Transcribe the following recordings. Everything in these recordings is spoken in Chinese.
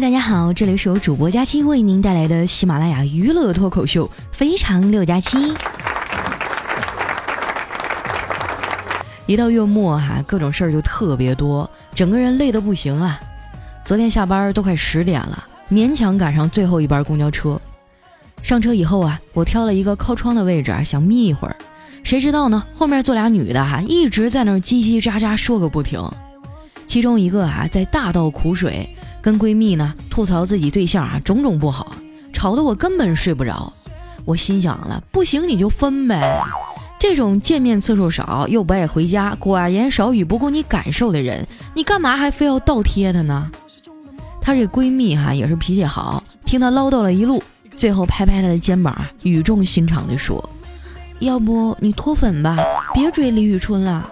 大家好，这里是由主播佳期为您带来的喜马拉雅娱乐脱口秀《非常六加七》。一到月末哈，各种事儿就特别多，整个人累得不行啊。昨天下班都快十点了，勉强赶上最后一班公交车。上车以后啊，我挑了一个靠窗的位置啊，想眯一会儿。谁知道呢，后面坐俩女的哈，一直在那儿叽叽喳喳说个不停。其中一个啊，在大倒苦水。跟闺蜜呢吐槽自己对象啊种种不好，吵得我根本睡不着。我心想了，不行你就分呗。这种见面次数少又不爱回家、寡言少语、不顾你感受的人，你干嘛还非要倒贴他呢？她这闺蜜哈也是脾气好，听她唠叨了一路，最后拍拍她的肩膀，语重心长地说：“要不你脱粉吧，别追李宇春了。”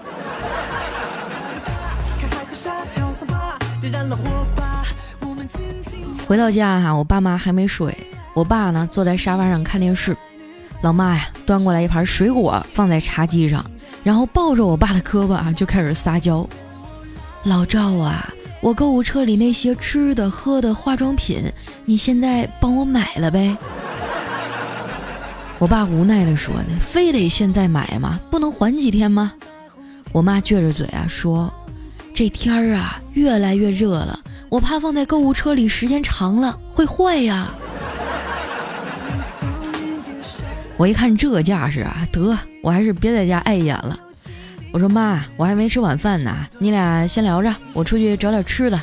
回到家哈，我爸妈还没睡，我爸呢坐在沙发上看电视，老妈呀端过来一盘水果放在茶几上，然后抱着我爸的胳膊啊就开始撒娇。老赵啊，我购物车里那些吃的喝的化妆品，你现在帮我买了呗？我爸无奈的说呢，非得现在买吗？不能缓几天吗？我妈撅着嘴啊说，这天儿啊越来越热了。我怕放在购物车里时间长了会坏呀！我一看这架势啊，得，我还是别在家碍眼了。我说妈，我还没吃晚饭呢，你俩先聊着，我出去找点吃的。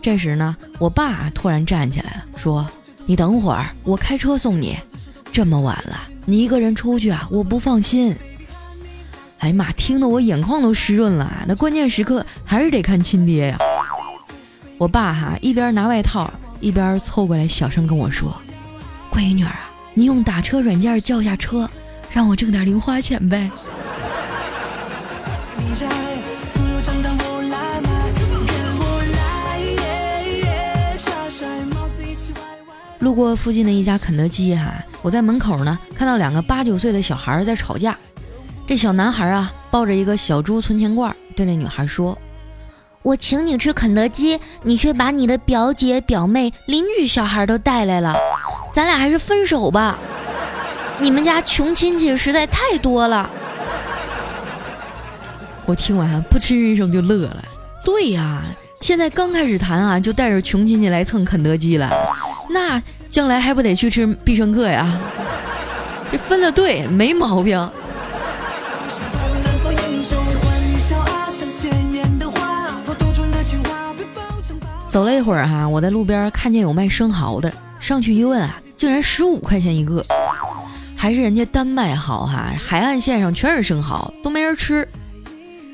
这时呢，我爸突然站起来了，说：“你等会儿，我开车送你。这么晚了，你一个人出去啊，我不放心。”哎呀妈，听得我眼眶都湿润了。那关键时刻还是得看亲爹呀。我爸哈一边拿外套，一边凑过来小声跟我说：“闺女儿啊，你用打车软件叫下车，让我挣点零花钱呗。”路过附近的一家肯德基哈，我在门口呢看到两个八九岁的小孩在吵架。这小男孩啊抱着一个小猪存钱罐，对那女孩说。我请你吃肯德基，你却把你的表姐、表妹、邻居小孩都带来了，咱俩还是分手吧。你们家穷亲戚实在太多了。我听完扑哧一声就乐了。对呀，现在刚开始谈啊，就带着穷亲戚来蹭肯德基了，那将来还不得去吃必胜客呀？这分的对，没毛病。走了一会儿哈，我在路边看见有卖生蚝的，上去一问啊，竟然十五块钱一个，还是人家丹麦好哈，海岸线上全是生蚝，都没人吃。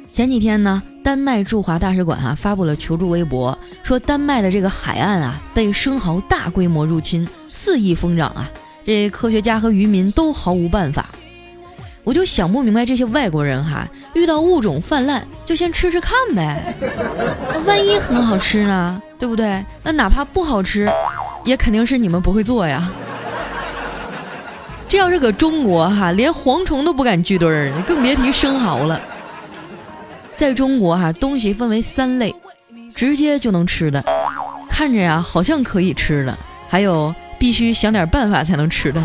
前几天呢，丹麦驻华大使馆哈发布了求助微博，说丹麦的这个海岸啊被生蚝大规模入侵，肆意疯长啊，这科学家和渔民都毫无办法。我就想不明白这些外国人哈，遇到物种泛滥就先吃吃看呗，那万一很好吃呢，对不对？那哪怕不好吃，也肯定是你们不会做呀。这要是搁中国哈，连蝗虫都不敢聚堆儿，更别提生蚝了。在中国哈，东西分为三类，直接就能吃的，看着呀好像可以吃的，还有必须想点办法才能吃的。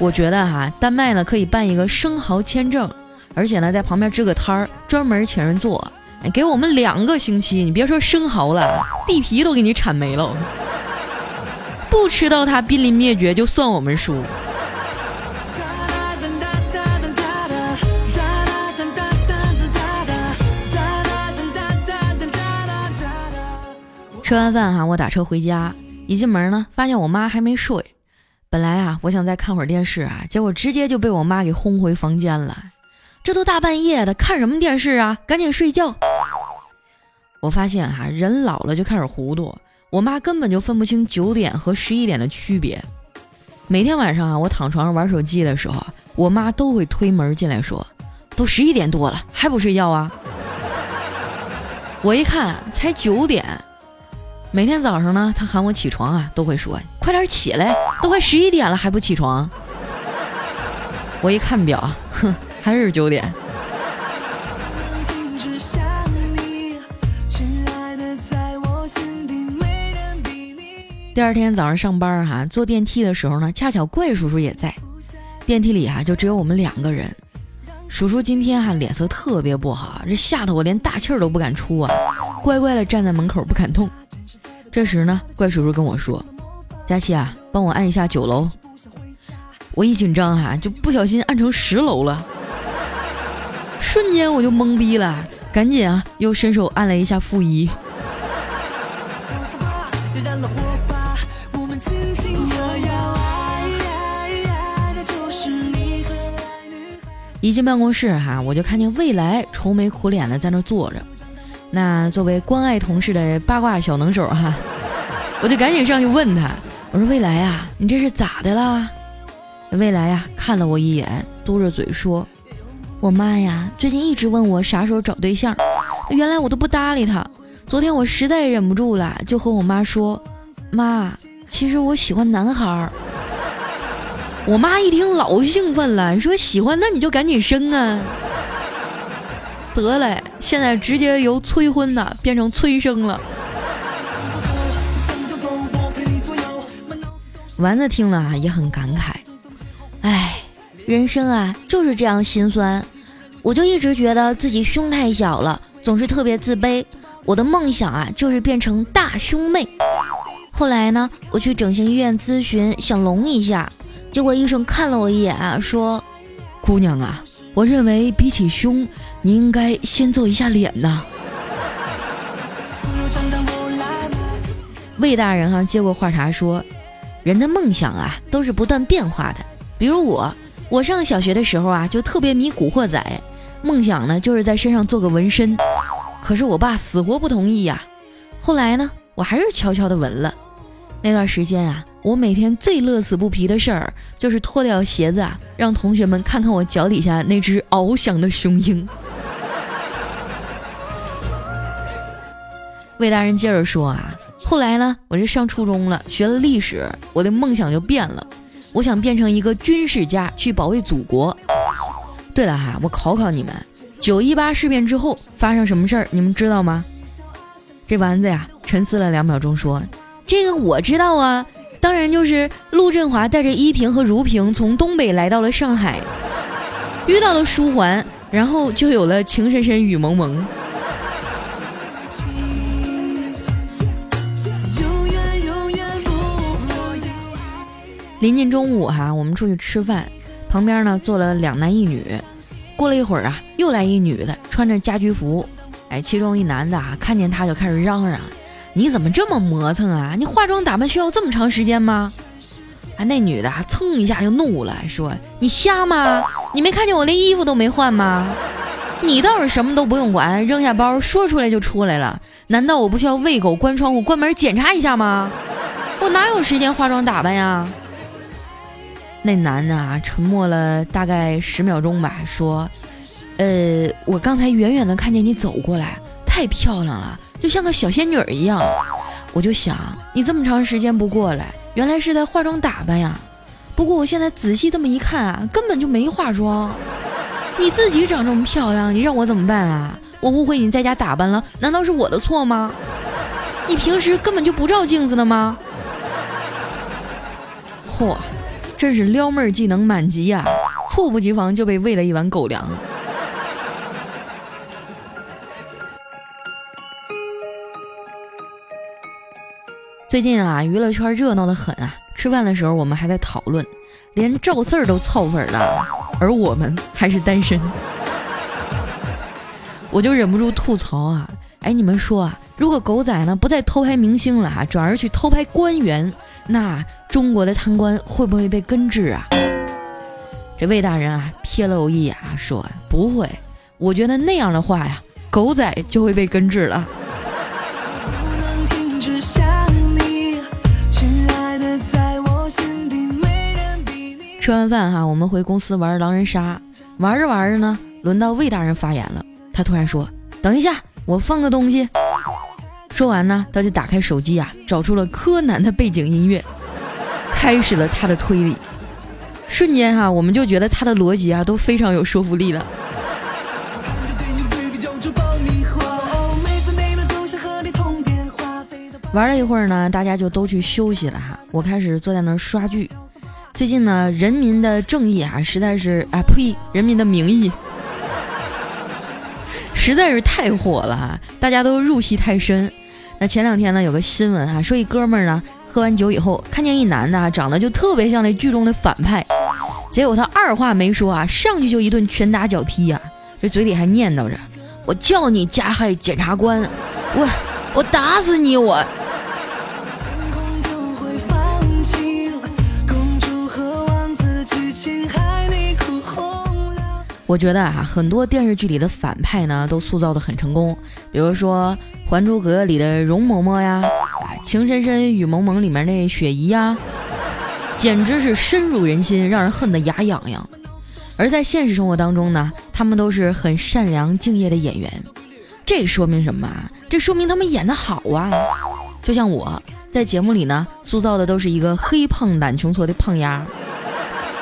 我觉得哈，丹麦呢可以办一个生蚝签证，而且呢在旁边支个摊儿，专门请人做，给我们两个星期，你别说生蚝了，地皮都给你铲没了，不吃到它濒临灭绝就算我们输。吃完饭哈，我打车回家，一进门呢，发现我妈还没睡。本来啊，我想再看会儿电视啊，结果直接就被我妈给轰回房间了。这都大半夜的，看什么电视啊？赶紧睡觉！我发现哈，人老了就开始糊涂。我妈根本就分不清九点和十一点的区别。每天晚上啊，我躺床上玩手机的时候，我妈都会推门进来，说：“都十一点多了，还不睡觉啊？”我一看，才九点。每天早上呢，他喊我起床啊，都会说。快点起来，都快十一点了还不起床。我一看表，哼，还是九点。第二天早上上班哈，坐电梯的时候呢，恰巧怪叔叔也在。电梯里哈，就只有我们两个人。叔叔今天哈脸色特别不好，这吓得我连大气儿都不敢出啊，乖乖的站在门口不敢动。这时呢，怪叔叔跟我说：“佳琪啊，帮我按一下九楼。”我一紧张哈，就不小心按成十楼了，瞬间我就懵逼了，赶紧啊，又伸手按了一下负一。一进办公室哈，我就看见未来愁眉苦脸的在那坐着。那作为关爱同事的八卦小能手哈，我就赶紧上去问他：“我说未来呀，你这是咋的啦？”未来呀看了我一眼，嘟着嘴说：“我妈呀，最近一直问我啥时候找对象，原来我都不搭理她。昨天我实在忍不住了，就和我妈说：妈，其实我喜欢男孩儿。”我妈一听老兴奋了，说喜欢那你就赶紧生啊！得嘞，现在直接由催婚呐变成催生了。丸子听了啊也很感慨，哎，人生啊就是这样心酸。我就一直觉得自己胸太小了，总是特别自卑。我的梦想啊就是变成大胸妹。后来呢，我去整形医院咨询，想隆一下。结果医生看了我一眼啊，说：“姑娘啊，我认为比起胸，你应该先做一下脸呐。”魏大人哈接过话茬说：“人的梦想啊都是不断变化的。比如我，我上小学的时候啊就特别迷古惑仔，梦想呢就是在身上做个纹身。可是我爸死活不同意呀。后来呢，我还是悄悄的纹了。那段时间啊。”我每天最乐此不疲的事儿，就是脱掉鞋子啊，让同学们看看我脚底下那只翱翔的雄鹰。魏大人接着说啊，后来呢，我这上初中了，学了历史，我的梦想就变了，我想变成一个军事家，去保卫祖国。对了哈，我考考你们，九一八事变之后发生什么事儿，你们知道吗？这丸子呀，沉思了两秒钟说：“这个我知道啊。”当然就是陆振华带着依萍和如萍从东北来到了上海，遇到了书桓，然后就有了情深深雨蒙蒙。临近中午哈，我们出去吃饭，旁边呢坐了两男一女。过了一会儿啊，又来一女的，穿着家居服。哎，其中一男的啊，看见她就开始嚷嚷。你怎么这么磨蹭啊？你化妆打扮需要这么长时间吗？啊，那女的啊蹭一下就怒了，说：“你瞎吗？你没看见我连衣服都没换吗？你倒是什么都不用管，扔下包说出来就出来了。难道我不需要喂狗、关窗户、关门检查一下吗？我哪有时间化妆打扮呀？”那男的啊，沉默了大概十秒钟吧，说：“呃，我刚才远远的看见你走过来，太漂亮了。”就像个小仙女一样，我就想你这么长时间不过来，原来是在化妆打扮呀。不过我现在仔细这么一看啊，根本就没化妆。你自己长这么漂亮，你让我怎么办啊？我误会你在家打扮了，难道是我的错吗？你平时根本就不照镜子的吗？嚯，真是撩妹技能满级呀！猝不及防就被喂了一碗狗粮。最近啊，娱乐圈热闹的很啊！吃饭的时候，我们还在讨论，连赵四儿都凑粉了，而我们还是单身。我就忍不住吐槽啊！哎，你们说啊，如果狗仔呢不再偷拍明星了啊，转而去偷拍官员，那中国的贪官会不会被根治啊？这魏大人啊，瞥了我一眼，说不会。我觉得那样的话呀，狗仔就会被根治了。吃完饭哈，我们回公司玩狼人杀，玩着玩着呢，轮到魏大人发言了。他突然说：“等一下，我放个东西。”说完呢，他就打开手机啊，找出了柯南的背景音乐，开始了他的推理。瞬间哈，我们就觉得他的逻辑啊都非常有说服力了。玩了一会儿呢，大家就都去休息了哈。我开始坐在那儿刷剧。最近呢，《人民的正义》啊，实在是啊呸，《人民的名义》实在是太火了哈，大家都入戏太深。那前两天呢，有个新闻哈，说一哥们儿呢喝完酒以后，看见一男的啊，长得就特别像那剧中的反派，结果他二话没说啊，上去就一顿拳打脚踢呀，这嘴里还念叨着：“我叫你加害检察官，我我打死你我。”我觉得啊，很多电视剧里的反派呢，都塑造的很成功。比如说《还珠格格》里的容嬷嬷呀，《情深深雨蒙蒙》里面那雪姨呀，简直是深入人心，让人恨得牙痒痒。而在现实生活当中呢，他们都是很善良敬业的演员。这说明什么啊？这说明他们演的好啊！就像我在节目里呢，塑造的都是一个黑胖懒穷矬的胖丫，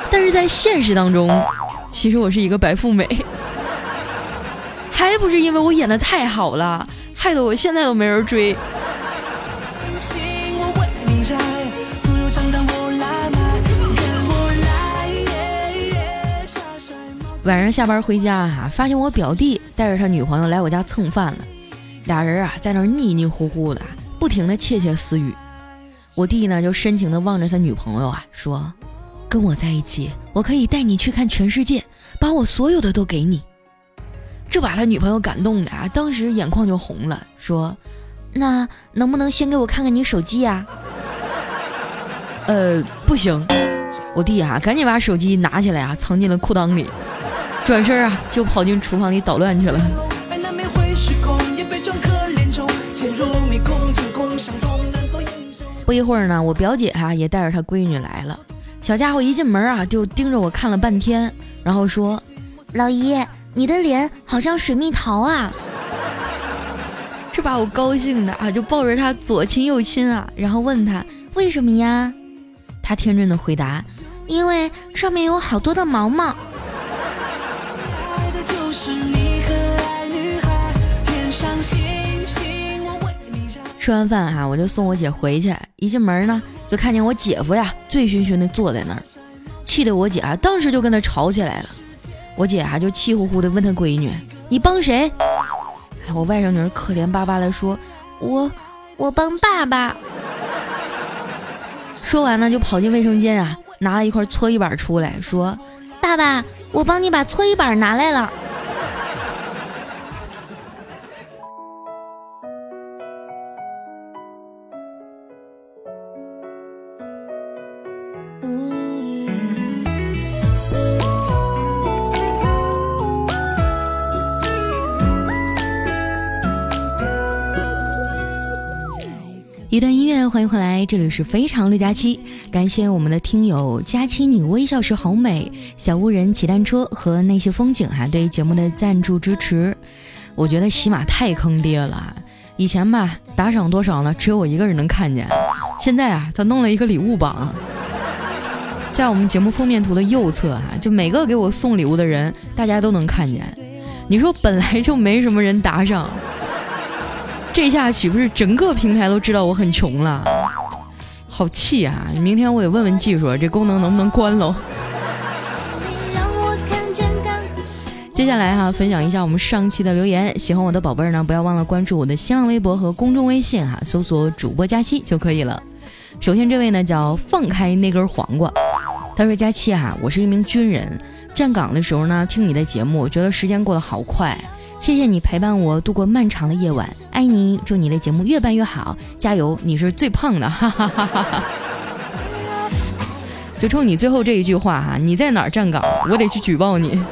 但是在现实当中。其实我是一个白富美，还不是因为我演的太好了，害得我现在都没人追。晚上下班回家哈，发现我表弟带着他女朋友来我家蹭饭了，俩人啊在那腻腻乎乎的，不停的窃窃私语。我弟呢就深情的望着他女朋友啊说。跟我在一起，我可以带你去看全世界，把我所有的都给你。这把他女朋友感动的啊，当时眼眶就红了，说：“那能不能先给我看看你手机呀？”呃，不行。我弟啊，赶紧把手机拿起来啊，藏进了裤裆里，转身啊就跑进厨房里捣乱去了。不一会儿呢，我表姐哈也带着她闺女来了。小家伙一进门啊，就盯着我看了半天，然后说：“老姨，你的脸好像水蜜桃啊！”这把我高兴的啊，就抱着他左亲右亲啊，然后问他为什么呀？他天真的回答：“因为上面有好多的毛毛。”吃完饭哈，我就送我姐回去，一进门呢。就看见我姐夫呀，醉醺醺的坐在那儿，气得我姐啊，当时就跟他吵起来了。我姐啊，就气呼呼的问她闺女：“你帮谁？”哎，我外甥女可怜巴巴的说：“我，我帮爸爸。”说完呢，就跑进卫生间啊，拿了一块搓衣板出来说：“爸爸，我帮你把搓衣板拿来了。”欢迎回来，这里是非常六加七，感谢我们的听友佳期，你微笑时好美，小屋人骑单车和那些风景哈，对节目的赞助支持，我觉得喜马太坑爹了，以前吧打赏多少呢，只有我一个人能看见，现在啊他弄了一个礼物榜，在我们节目封面图的右侧哈，就每个给我送礼物的人，大家都能看见，你说本来就没什么人打赏。这下岂不是整个平台都知道我很穷了？好气啊！明天我得问问技术，这功能能不能关喽？接下来哈，分享一下我们上期的留言。喜欢我的宝贝儿呢，不要忘了关注我的新浪微博和公众微信哈，搜索主播佳期就可以了。首先这位呢叫放开那根黄瓜，他说佳期啊，我是一名军人，站岗的时候呢听你的节目，觉得时间过得好快。谢谢你陪伴我度过漫长的夜晚，爱你！祝你的节目越办越好，加油！你是最胖的，哈 哈哈哈！就冲你最后这一句话哈，你在哪儿站岗，我得去举报你。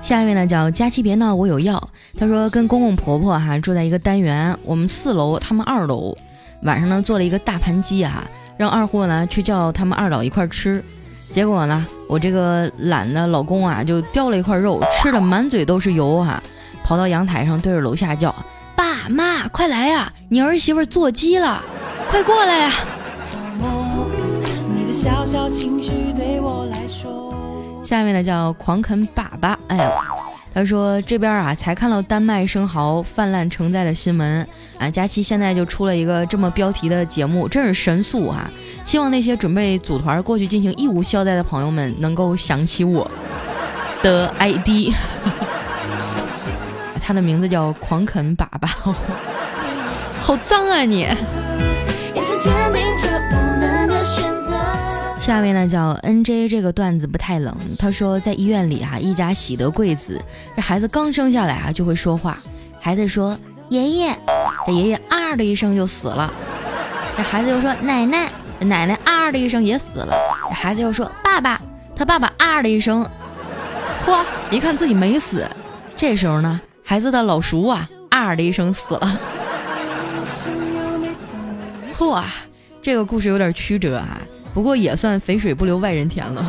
下一位呢叫佳期别闹，我有药。他说跟公公婆婆哈住在一个单元，我们四楼，他们二楼。晚上呢做了一个大盘鸡啊，让二货呢去叫他们二老一块吃。结果呢，我这个懒的老公啊，就叼了一块肉，吃的满嘴都是油哈，跑到阳台上对着楼下叫：“爸妈，快来呀！你儿媳妇做鸡了，快过来呀！”下面呢叫狂啃粑粑，哎呀，他说这边啊才看到丹麦生蚝泛滥成灾的新闻啊，佳期现在就出了一个这么标题的节目，真是神速啊！希望那些准备组团过去进行义务消灾的朋友们能够想起我的 ID，他的名字叫狂啃粑粑，好脏啊你！眼神坚定着下面呢叫 N J，这个段子不太冷。他说在医院里哈，一家喜得贵子，这孩子刚生下来啊就会说话。孩子说爷爷，这爷爷啊的一声就死了。这孩子又说奶奶，奶奶啊的一声也死了。这孩子又说爸爸，他爸爸啊的一声，嚯，一看自己没死。这时候呢，孩子的老叔啊啊的一声死了。嚯，这个故事有点曲折啊。不过也算肥水不流外人田了。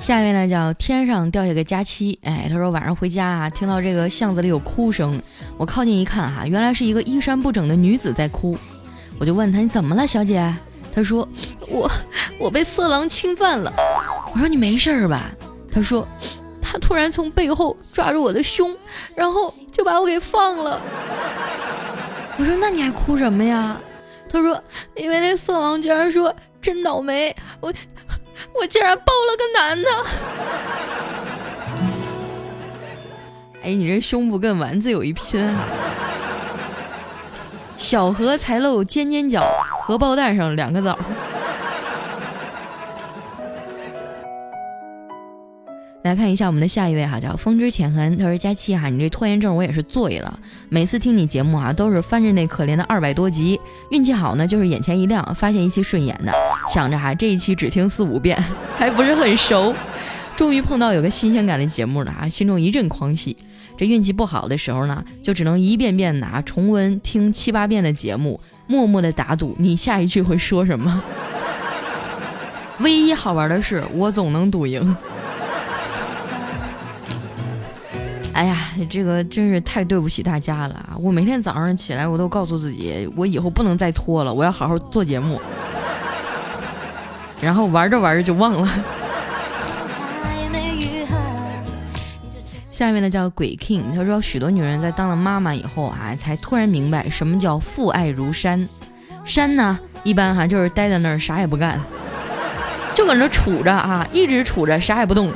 下面呢叫天上掉下个佳期，哎，他说晚上回家啊，听到这个巷子里有哭声，我靠近一看哈，原来是一个衣衫不整的女子在哭。我就问他你怎么了，小姐？他说我我被色狼侵犯了。我说你没事吧？他说。他突然从背后抓住我的胸，然后就把我给放了。我说：“那你还哭什么呀？”他说：“因为那色狼居然说真倒霉，我我竟然抱了个男的。”哎，你这胸部跟丸子有一拼啊！小荷才露尖尖角，荷包蛋上两个枣。来看一下我们的下一位哈，叫风之浅痕。他说：“佳期哈，你这拖延症我也是醉了。每次听你节目啊，都是翻着那可怜的二百多集。运气好呢，就是眼前一亮，发现一期顺眼的。想着哈，这一期只听四五遍，还不是很熟。终于碰到有个新鲜感的节目了啊，心中一阵狂喜。这运气不好的时候呢，就只能一遍遍的啊重温听七八遍的节目，默默的打赌你下一句会说什么。唯一好玩的是，我总能赌赢。”哎呀，这个真是太对不起大家了啊！我每天早上起来，我都告诉自己，我以后不能再拖了，我要好好做节目。然后玩着玩着就忘了。下面呢叫鬼 king，他说许多女人在当了妈妈以后啊，才突然明白什么叫父爱如山。山呢，一般哈就是待在那儿啥也不干，就搁那杵着啊，一直杵着啥也不动。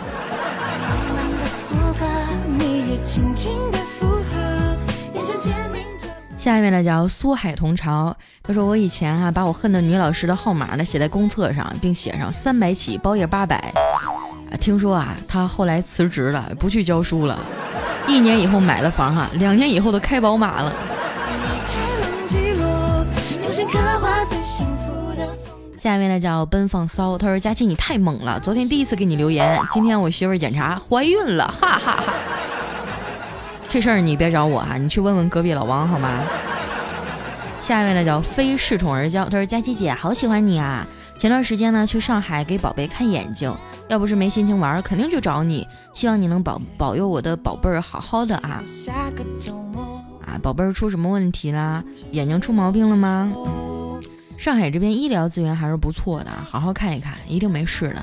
下面呢叫苏海同潮，他说我以前啊把我恨的女老师的号码呢写在公厕上，并写上三百起包夜八百。啊，听说啊他后来辞职了，不去教书了。一年以后买了房哈，两年以后都开宝马了。下面呢叫奔放骚，他说佳琪你太猛了，昨天第一次给你留言，今天我媳妇检查怀孕了，哈哈哈。这事儿你别找我哈，你去问问隔壁老王好吗？下一位呢叫非恃宠而骄，他说佳琪姐好喜欢你啊！前段时间呢去上海给宝贝看眼睛，要不是没心情玩，肯定就找你。希望你能保保佑我的宝贝儿好好的啊！啊，宝贝儿出什么问题啦？眼睛出毛病了吗？上海这边医疗资源还是不错的，好好看一看，一定没事的。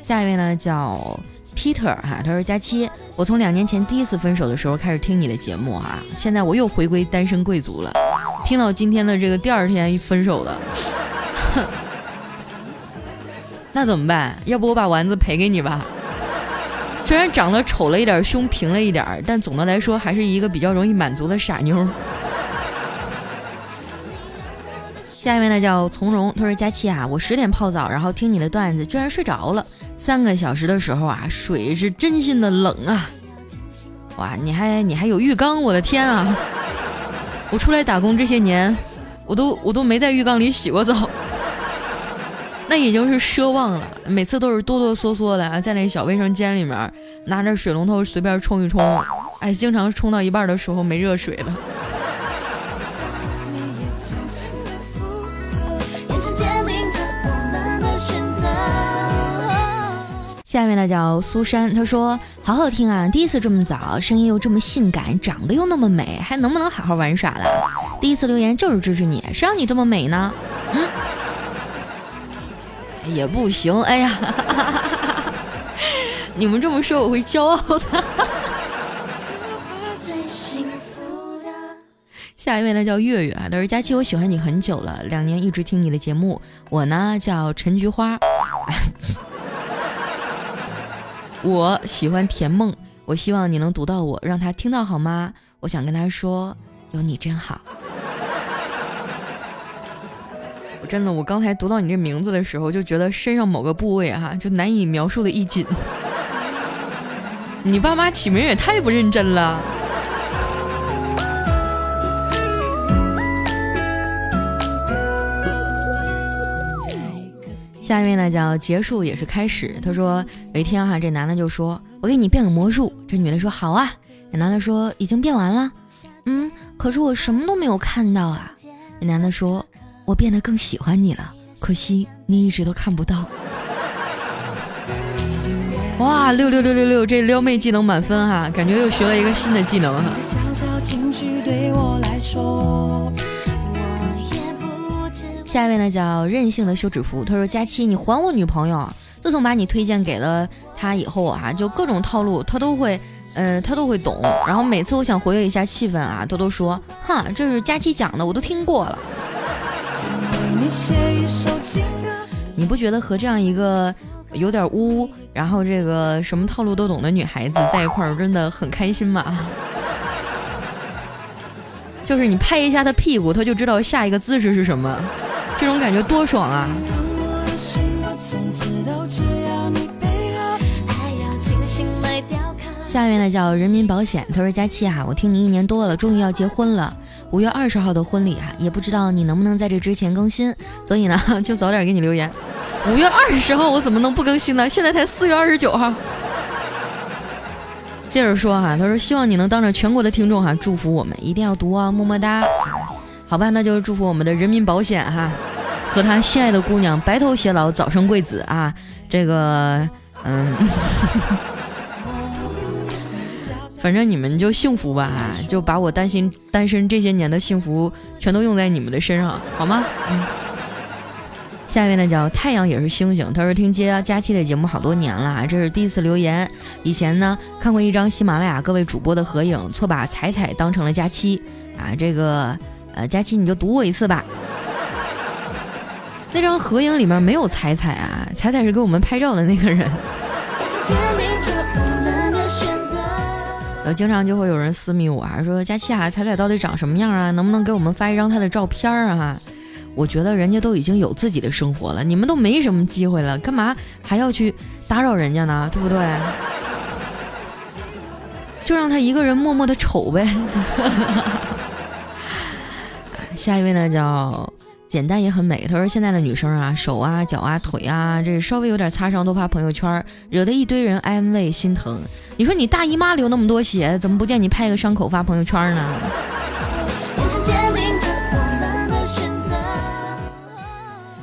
下一位呢叫。Peter 哈，他说佳期，我从两年前第一次分手的时候开始听你的节目哈，现在我又回归单身贵族了。听到今天的这个第二天分手的，那怎么办？要不我把丸子赔给你吧？虽然长得丑了一点，胸平了一点，但总的来说还是一个比较容易满足的傻妞。下一位呢叫从容，他说佳期啊，我十点泡澡，然后听你的段子，居然睡着了。三个小时的时候啊，水是真心的冷啊！哇，你还你还有浴缸，我的天啊！我出来打工这些年，我都我都没在浴缸里洗过澡，那已经是奢望了。每次都是哆哆嗦嗦的在那小卫生间里面拿着水龙头随便冲一冲，哎，经常冲到一半的时候没热水了。下面呢叫苏珊，她说好好听啊，第一次这么早，声音又这么性感，长得又那么美，还能不能好好玩耍了？第一次留言就是支持你，谁让你这么美呢？嗯，也不行。哎呀，你们这么说我会骄傲的。下一位呢叫月月啊，他说佳期，我喜欢你很久了，两年一直听你的节目。我呢叫陈菊花，我喜欢甜梦，我希望你能读到我，让他听到好吗？我想跟他说，有你真好。我真的，我刚才读到你这名字的时候，就觉得身上某个部位哈，就难以描述的一紧。你爸妈起名也太不认真了。下一位呢叫结束也是开始。他说有一天哈，这男的就说：“我给你变个魔术。”这女的说：“好啊。”这男的说：“已经变完了。”嗯，可是我什么都没有看到啊。这男的说：“我变得更喜欢你了，可惜你一直都看不到。”哇，六六六六六，这撩妹技能满分哈，感觉又学了一个新的技能哈。下一位呢叫任性的休止符，他说：“佳期，你还我女朋友！自从把你推荐给了他以后啊，就各种套路他都会，呃，他都会懂。然后每次我想活跃一下气氛啊，他都说，哈，这是佳期讲的，我都听过了。你不觉得和这样一个有点污，然后这个什么套路都懂的女孩子在一块儿真的很开心吗？就是你拍一下他屁股，他就知道下一个姿势是什么。”这种感觉多爽啊！下面呢叫人民保险，他说佳期啊，我听你一年多了，终于要结婚了，五月二十号的婚礼啊，也不知道你能不能在这之前更新，所以呢 就早点给你留言。五月二十号我怎么能不更新呢？现在才四月二十九号。接着说哈，他说希望你能当着全国的听众哈祝福我们，一定要读啊，么么哒。好吧，那就是祝福我们的人民保险哈，和他心爱的姑娘白头偕老，早生贵子啊！这个，嗯，反正你们就幸福吧，就把我担心单身这些年的幸福全都用在你们的身上，好吗？嗯。下一位呢叫太阳也是星星，他说听接佳期的节目好多年了，这是第一次留言。以前呢看过一张喜马拉雅各位主播的合影，错把彩彩当成了佳期啊，这个。呃，佳琪，你就读我一次吧。那张合影里面没有彩彩啊，彩彩是给我们拍照的那个人。呃，经常就会有人私密我啊，说佳琪啊，彩彩到底长什么样啊？能不能给我们发一张她的照片啊？我觉得人家都已经有自己的生活了，你们都没什么机会了，干嘛还要去打扰人家呢？对不对？就让他一个人默默的丑呗。下一位呢，叫简单也很美。他说：“现在的女生啊，手啊、脚啊、腿啊，这稍微有点擦伤都发朋友圈，惹得一堆人安慰心疼。你说你大姨妈流那么多血，怎么不见你拍个伤口发朋友圈呢？”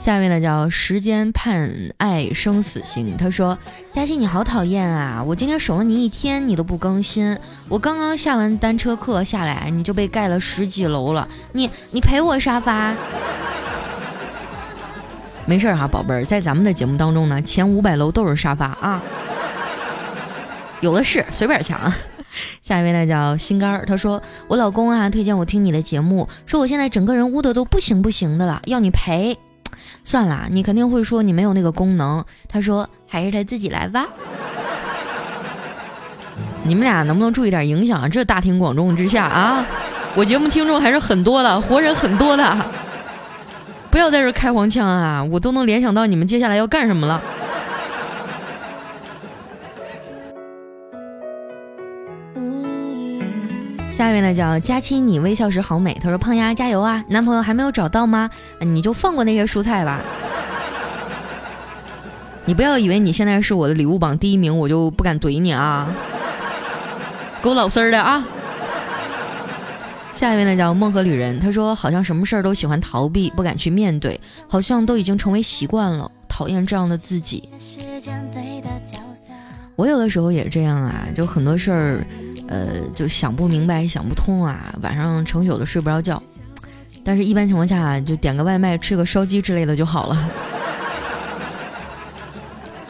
下一位呢叫时间判爱生死刑。他说：“嘉欣你好讨厌啊！我今天守了你一天，你都不更新。我刚刚下完单车课下来，你就被盖了十几楼了。你 你赔我沙发？没事哈，宝贝儿，在咱们的节目当中呢，前五百楼都是沙发啊，有的是，随便抢。下一位呢叫心肝儿。他说我老公啊推荐我听你的节目，说我现在整个人污的都不行不行的了，要你赔。”算了，你肯定会说你没有那个功能。他说还是他自己来吧。你们俩能不能注意点影响？这大庭广众之下啊，我节目听众还是很多的，活人很多的。不要在这开黄腔啊，我都能联想到你们接下来要干什么了。下一位呢叫佳期，你微笑时好美。他说：“胖丫加油啊，男朋友还没有找到吗？你就放过那些蔬菜吧。你不要以为你现在是我的礼物榜第一名，我就不敢怼你啊，给我老实的啊。”下一位呢叫梦河旅人，他说：“好像什么事儿都喜欢逃避，不敢去面对，好像都已经成为习惯了，讨厌这样的自己。”我有的时候也这样啊，就很多事儿。呃，就想不明白，想不通啊，晚上成宿的睡不着觉。但是，一般情况下，就点个外卖，吃个烧鸡之类的就好了。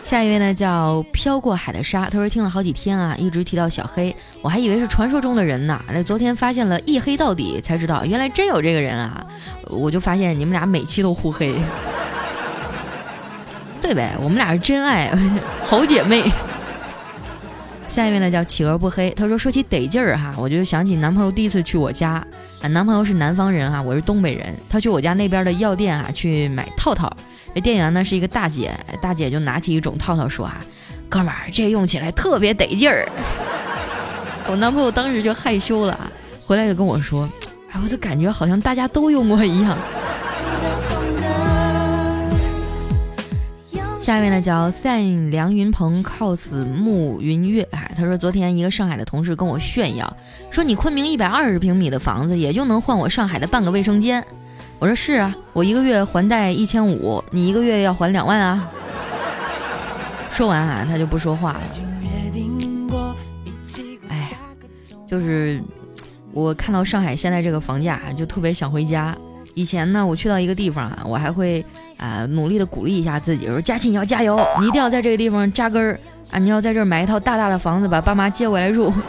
下一位呢叫飘过海的沙，他说听了好几天啊，一直提到小黑，我还以为是传说中的人呢。那昨天发现了一黑到底，才知道原来真有这个人啊！我就发现你们俩每期都互黑，对呗？我们俩是真爱，好姐妹。下一位呢叫企鹅不黑，他说说起得劲儿哈，我就想起男朋友第一次去我家，啊，男朋友是南方人哈，我是东北人，他去我家那边的药店啊去买套套，这店员呢是一个大姐，大姐就拿起一种套套说啊，哥们儿这用起来特别得劲儿，我男朋友当时就害羞了，回来就跟我说，哎，我就感觉好像大家都用过一样。下面呢叫赛梁云鹏 cos 慕云月，哎，他说昨天一个上海的同事跟我炫耀，说你昆明一百二十平米的房子也就能换我上海的半个卫生间。我说是啊，我一个月还贷一千五，你一个月要还两万啊。说完啊，他就不说话了。哎，就是我看到上海现在这个房价，就特别想回家。以前呢，我去到一个地方啊，我还会啊努力的鼓励一下自己，说佳琪你要加油，你一定要在这个地方扎根儿啊，你要在这儿买一套大大的房子，把爸妈接过来住。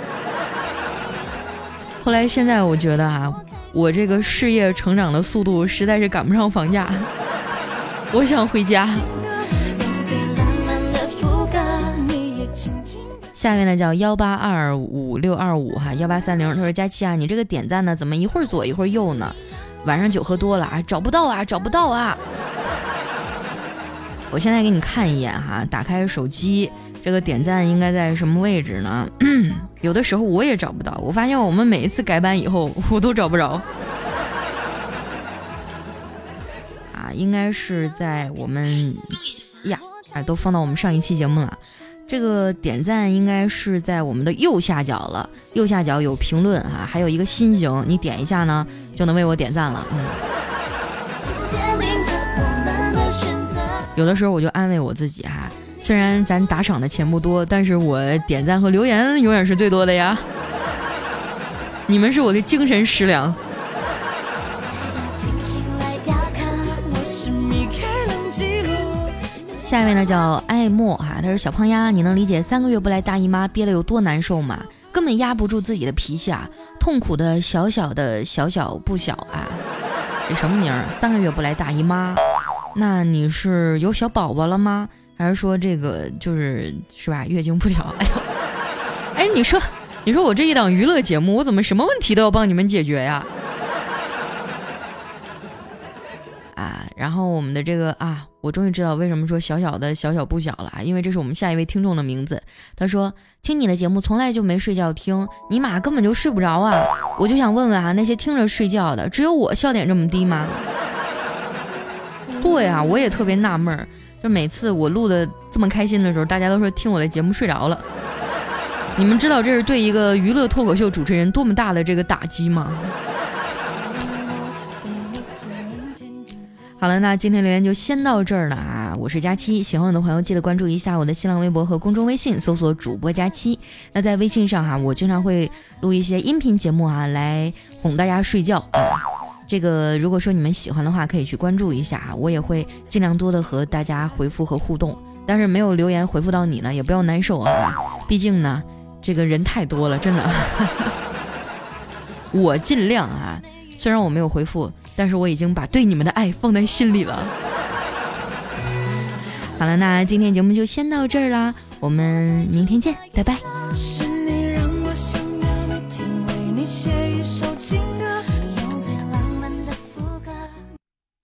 后来现在我觉得啊，我这个事业成长的速度实在是赶不上房价，我想回家。下面呢叫幺八二五六二五哈幺八三零，他说佳琪啊，你这个点赞呢，怎么一会儿左一会儿右呢？晚上酒喝多了啊，找不到啊，找不到啊！我现在给你看一眼哈，打开手机，这个点赞应该在什么位置呢？有的时候我也找不到，我发现我们每一次改版以后，我都找不着。啊，应该是在我们呀，哎，都放到我们上一期节目了。这个点赞应该是在我们的右下角了，右下角有评论啊，还有一个心形，你点一下呢，就能为我点赞了。嗯，有的时候我就安慰我自己哈，虽然咱打赏的钱不多，但是我点赞和留言永远是最多的呀。你们是我的精神食粮。下一位呢叫爱莫哈，他说小胖丫，你能理解三个月不来大姨妈憋得有多难受吗？根本压不住自己的脾气啊，痛苦的小小的小小不小啊，这什么名儿？三个月不来大姨妈，那你是有小宝宝了吗？还是说这个就是是吧？月经不调？哎呦，哎，你说你说我这一档娱乐节目，我怎么什么问题都要帮你们解决呀？然后我们的这个啊。我终于知道为什么说小小的小小不小了啊，因为这是我们下一位听众的名字。他说听你的节目从来就没睡觉听，尼玛根本就睡不着啊！我就想问问啊，那些听着睡觉的，只有我笑点这么低吗？对啊，我也特别纳闷儿，就每次我录的这么开心的时候，大家都说听我的节目睡着了。你们知道这是对一个娱乐脱口秀主持人多么大的这个打击吗？好了，那今天留言就先到这儿了啊！我是佳期，喜欢我的朋友记得关注一下我的新浪微博和公众微信，搜索主播佳期。那在微信上哈，我经常会录一些音频节目啊，来哄大家睡觉啊。这个如果说你们喜欢的话，可以去关注一下啊，我也会尽量多的和大家回复和互动。但是没有留言回复到你呢，也不要难受啊，毕竟呢，这个人太多了，真的。我尽量啊，虽然我没有回复。但是我已经把对你们的爱放在心里了。好了，那今天节目就先到这儿啦，我们明天见，拜拜。